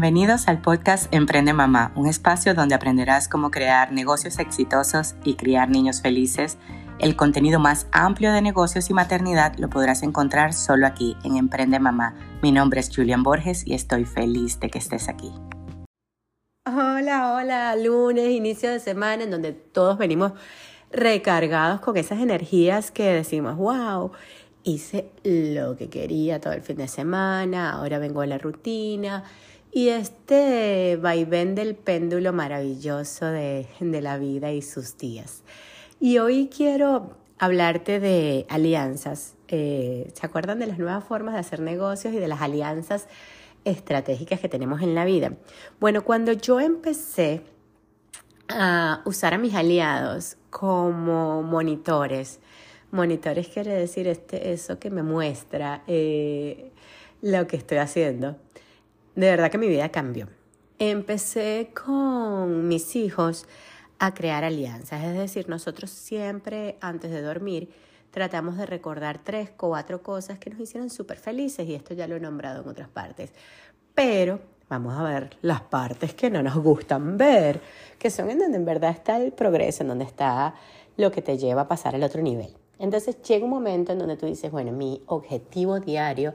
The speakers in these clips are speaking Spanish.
Bienvenidos al podcast Emprende Mamá, un espacio donde aprenderás cómo crear negocios exitosos y criar niños felices. El contenido más amplio de negocios y maternidad lo podrás encontrar solo aquí en Emprende Mamá. Mi nombre es Julian Borges y estoy feliz de que estés aquí. Hola, hola, lunes, inicio de semana en donde todos venimos recargados con esas energías que decimos, wow, hice lo que quería todo el fin de semana, ahora vengo a la rutina. Y este vaivén del péndulo maravilloso de, la vida y sus días. Y hoy quiero hablarte de alianzas. Eh, ¿Se acuerdan de las nuevas formas de hacer negocios y de las alianzas estratégicas que tenemos en la vida? Bueno, cuando yo empecé a usar a mis aliados como monitores, Monitores quiere decir este, eso que me muestra eh, lo que estoy haciendo. De verdad que mi vida cambió. Empecé con mis hijos a crear alianzas, es decir, nosotros siempre antes de dormir tratamos de recordar tres, cuatro cosas que nos hicieron súper felices y esto ya lo he nombrado en otras partes. Pero vamos a ver las partes que no nos gustan ver, que son en donde en verdad está el progreso, en donde está lo que te lleva a pasar al otro nivel. Entonces llega un momento en donde tú dices, bueno, mi objetivo diario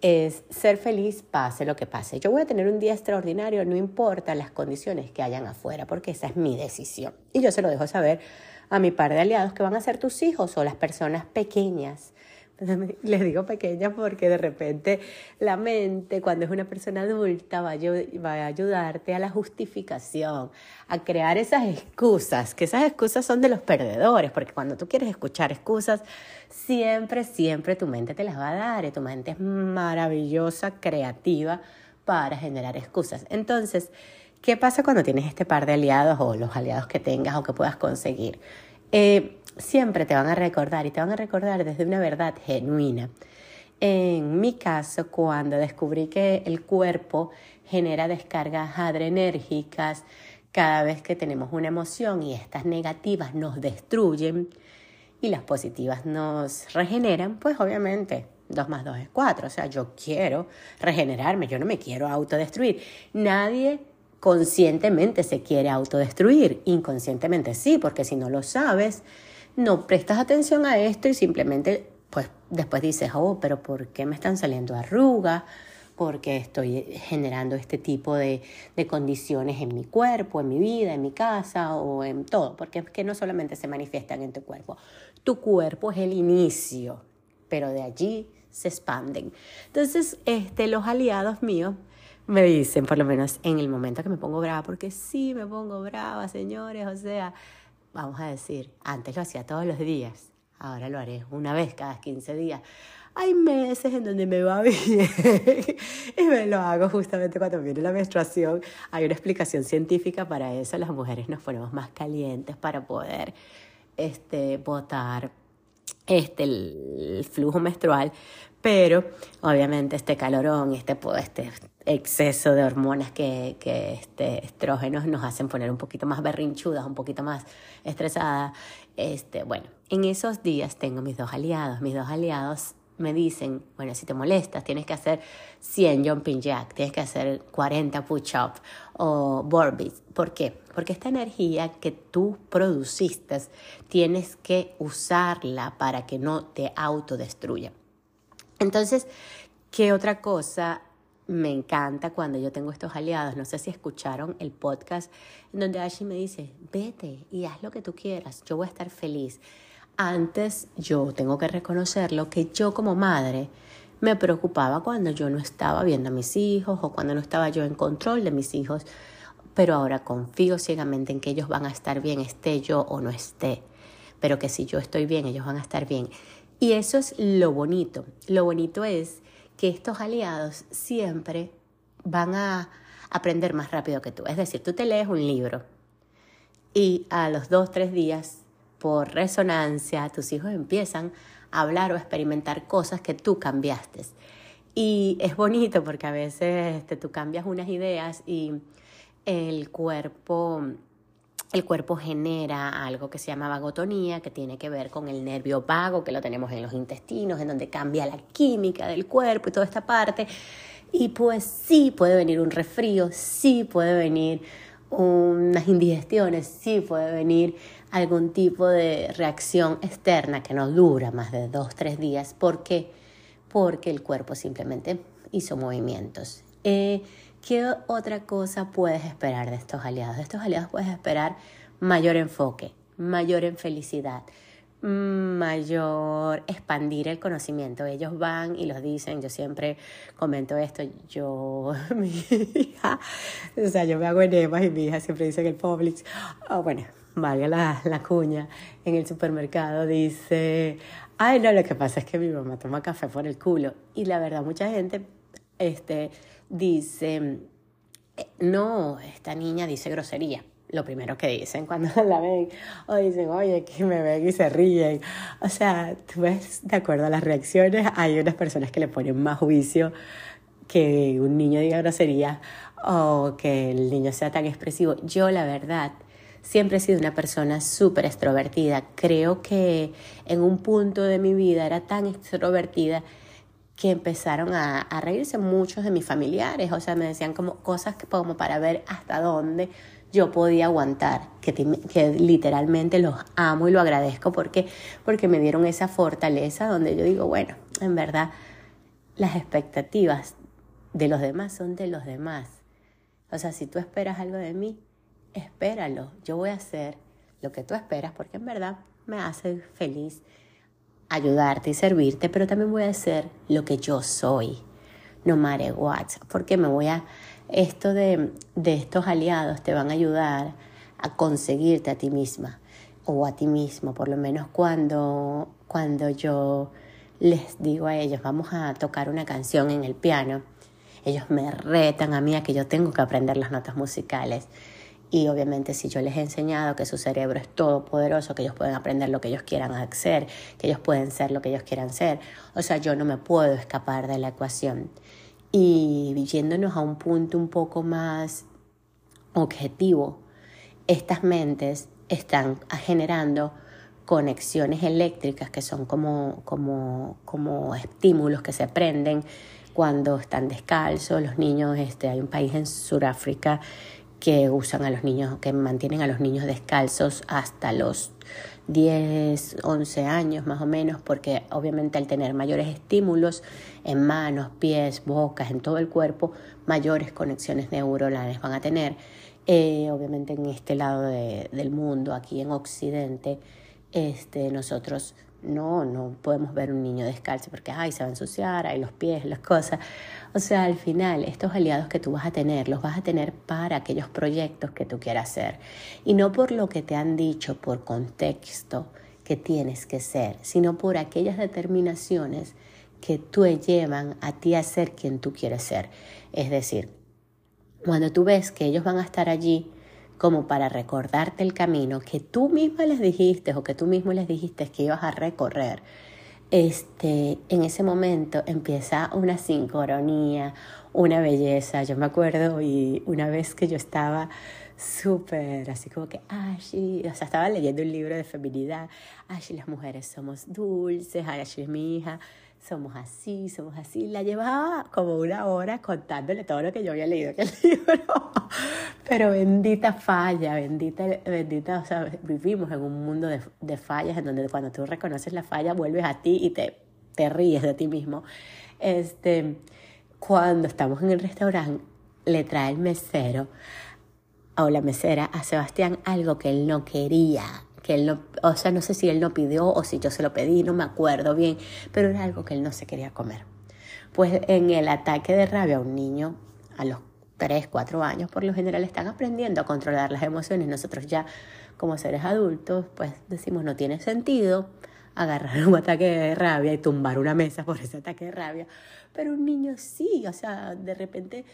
es ser feliz pase lo que pase. Yo voy a tener un día extraordinario, no importa las condiciones que hayan afuera, porque esa es mi decisión. Y yo se lo dejo saber a mi par de aliados que van a ser tus hijos o las personas pequeñas Les digo pequeña porque de repente la mente, cuando es una persona adulta, va a, ayudarte a la justificación, a crear esas excusas, que esas excusas son de los perdedores, porque cuando tú quieres escuchar excusas, siempre, siempre tu mente te las va a dar y tu mente es maravillosa, creativa para generar excusas. Entonces, ¿qué pasa cuando tienes este par de aliados o los aliados que tengas o que puedas conseguir? Eh, siempre te van a recordar y te van a recordar desde una verdad genuina. En mi caso, cuando descubrí que el cuerpo genera descargas adrenérgicas cada vez que tenemos una emoción y estas negativas nos destruyen y las positivas nos regeneran, pues obviamente 2 más 2 es 4. O sea, yo quiero regenerarme, yo no me quiero autodestruir. Nadie conscientemente se quiere autodestruir, inconscientemente sí, porque si no lo sabes, no prestas atención a esto y simplemente, pues después dices, oh, pero ¿por qué me están saliendo arrugas? ¿Por qué estoy generando este tipo de, de, condiciones en mi cuerpo, en mi vida, en mi casa o en todo? Porque es que no solamente se manifiestan en tu cuerpo. Tu cuerpo es el inicio, pero de allí se expanden. Entonces, este, los aliados míos me dicen, por lo menos en el momento que me pongo brava, porque sí me pongo brava, señores, o sea, vamos a decir, antes lo hacía todos los días, ahora lo haré una vez cada 15 días. Hay meses en donde me va bien y me lo hago justamente cuando viene la menstruación. Hay una explicación científica para eso. Las mujeres nos ponemos más calientes para poder este, botar este, el flujo menstrual, pero obviamente este calorón, este, este exceso de hormonas que, que este, estrógenos nos hacen poner un poquito más berrinchudas, un poquito más estresadas. Este, bueno, en esos días tengo mis dos aliados. Mis dos aliados me dicen, bueno, si te molestas, tienes que hacer 100 jumping jack, tienes que hacer 40 push-up o burpees. ¿Por qué? Porque esta energía que tú produciste, tienes que usarla para que no te autodestruya. Entonces, ¿qué otra cosa me encanta cuando yo tengo estos aliados? No sé si escucharon el podcast en donde Ashley me dice, vete y haz lo que tú quieras, yo voy a estar feliz. Antes yo tengo que reconocerlo que yo como madre me preocupaba cuando yo no estaba viendo a mis hijos o cuando no estaba yo en control de mis hijos, pero ahora confío ciegamente en que ellos van a estar bien, esté yo o no esté, pero que si yo estoy bien, ellos van a estar bien. Y eso es lo bonito. Lo bonito es que estos aliados siempre van a aprender más rápido que tú. Es decir, tú te lees un libro y a los dos, tres días por resonancia, tus hijos empiezan a hablar o experimentar cosas que tú cambiaste. Y es bonito porque a veces este, tú cambias unas ideas y el cuerpo, el cuerpo genera algo que se llama vagotonía, que tiene que ver con el nervio vago, que lo tenemos en los intestinos, en donde cambia la química del cuerpo y toda esta parte. Y pues sí puede venir un resfrío, sí puede venir unas indigestiones, sí puede venir algún tipo de reacción externa que no dura más de dos, tres días. ¿Por qué? Porque el cuerpo simplemente hizo movimientos. Eh, ¿Qué otra cosa puedes esperar de estos aliados? De estos aliados puedes esperar mayor enfoque, mayor en felicidad, mayor expandir el conocimiento. Ellos van y los dicen, yo siempre comento esto, yo, mi hija, o sea, yo me hago enemas y mi hija siempre dice en el Publix, oh, bueno, valga la, la cuña, en el supermercado dice, ay no, lo que pasa es que mi mamá toma café por el culo. Y la verdad, mucha gente este, dice, eh, no, esta niña dice grosería lo primero que dicen cuando la ven, o dicen, oye, que me ven y se ríen. O sea, tú ves, de acuerdo a las reacciones, hay unas personas que le ponen más juicio que un niño diga grosería o que el niño sea tan expresivo. Yo, la verdad, siempre he sido una persona súper extrovertida. Creo que en un punto de mi vida era tan extrovertida que empezaron a, a reírse muchos de mis familiares. O sea, me decían como cosas como para ver hasta dónde yo podía aguantar, que, que, literalmente los amo y lo agradezco porque, porque me dieron esa fortaleza donde yo digo, bueno, en verdad las expectativas de los demás son de los demás. O sea, si tú esperas algo de mí, espéralo. Yo voy a hacer lo que tú esperas porque en verdad me hace feliz ayudarte y servirte, pero también voy a hacer lo que yo soy, no matter what, porque me voy a esto de, estos aliados te van a ayudar a conseguirte a ti misma o a ti mismo, por lo menos cuando, cuando yo les digo a ellos, vamos a tocar una canción en el piano, ellos me retan a mí a que yo tengo que aprender las notas musicales. Y obviamente si yo les he enseñado que su cerebro es todopoderoso, que ellos pueden aprender lo que ellos quieran hacer, que ellos pueden ser lo que ellos quieran ser, o sea, yo no me puedo escapar de la ecuación y yéndonos a un punto un poco más objetivo, estas mentes están generando conexiones eléctricas que son como, como, como estímulos que se prenden cuando están descalzos. Los niños, este, hay un país en Sudáfrica que usan a los niños, que mantienen a los niños descalzos hasta los 10, 11 años más o menos, porque obviamente al tener mayores estímulos en manos, pies, bocas, en todo el cuerpo, mayores conexiones neuronales van a tener. Eh, obviamente en este lado del mundo, aquí en Occidente, este, nosotros no, no podemos ver un niño descalzo porque ay, se va a ensuciar, hay los pies, las cosas. O sea, al final, estos aliados que tú vas a tener, los vas a tener para aquellos proyectos que tú quieras hacer. Y no por lo que te han dicho, por contexto que tienes que ser, sino por aquellas determinaciones que tú llevan a ti a ser quien tú quieres ser. Es decir, cuando tú ves que ellos van a estar allí como para recordarte el camino que tú misma les dijiste o que tú mismo les dijiste que ibas a recorrer, este, en ese momento empieza una sincronía, una belleza. Yo me acuerdo y una vez que yo estaba súper así como que, Ashley, o sea, estaba leyendo un libro de feminidad, Ashley, las mujeres somos dulces, Ashley es mi hija, somos así, somos así. La llevaba como una hora contándole todo lo que yo había leído en el libro. Pero bendita falla, bendita, bendita, o sea, vivimos en un mundo de, de fallas en donde cuando tú reconoces la falla vuelves a ti y te, te ríes de ti mismo. Este, cuando estamos en el restaurante, le trae el mesero o la mesera a Sebastián algo que él no quería que él no, o sea, no sé si él no pidió o si yo se lo pedí, no me acuerdo bien, pero era algo que él no se quería comer. Pues en el ataque de rabia, un niño a los 3, 4 años por lo general están aprendiendo a controlar las emociones. Nosotros ya como seres adultos, pues decimos no tiene sentido agarrar un ataque de rabia y tumbar una mesa por ese ataque de rabia, pero un niño sí, o sea, de repente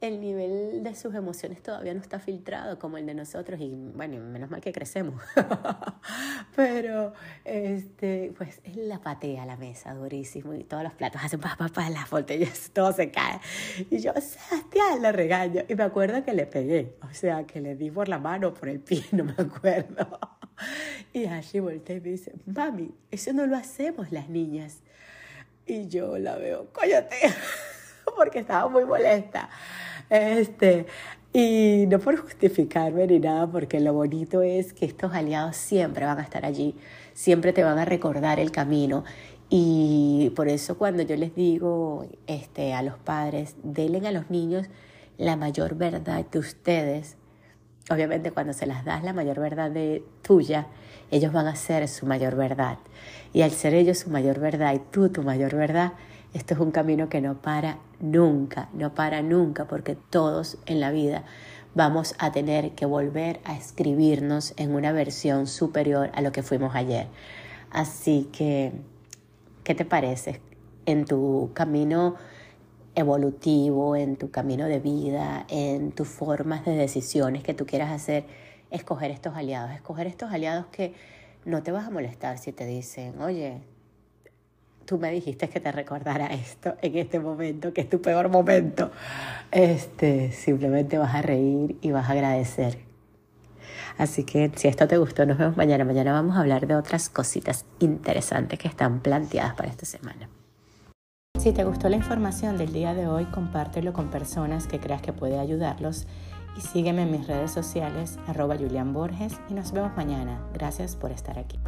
el nivel de sus emociones todavía no está filtrado como el de nosotros y bueno, menos mal que crecemos. Pero este, pues él la patea la mesa durísimo y todos los platos hacen pa pa pa las botellas, todo se cae. Y yo, Sebastián, le regaño y me acuerdo que le pegué, o sea, que le di por la mano, por el pie, no me acuerdo. Y allí volteé y me dice, "Mami, eso no lo hacemos las niñas." Y yo la veo, "Cállate." porque estaba muy molesta. Este, y no por justificarme ni nada, porque lo bonito es que estos aliados siempre van a estar allí, siempre te van a recordar el camino. Y por eso cuando yo les digo este, a los padres, denle a los niños la mayor verdad de ustedes, obviamente cuando se las das la mayor verdad de tuya, ellos van a ser su mayor verdad. Y al ser ellos su mayor verdad y tú tu mayor verdad, esto es un camino que no para nunca, no para nunca, porque todos en la vida vamos a tener que volver a escribirnos en una versión superior a lo que fuimos ayer. Así que, ¿qué te parece? En tu camino evolutivo, en tu camino de vida, en tus formas de decisiones que tú quieras hacer, escoger estos aliados, escoger estos aliados que no te vas a molestar si te dicen, oye, tú me dijiste que te recordara esto en este momento, que es tu peor momento. Este, simplemente vas a reír y vas a agradecer. Así que si esto te gustó, nos vemos mañana. Mañana vamos a hablar de otras cositas interesantes que están planteadas para esta semana. Si te gustó la información del día de hoy, compártelo con personas que creas que puede ayudarlos y sígueme en mis redes sociales, arroba Julian Borges, y nos vemos mañana. Gracias por estar aquí.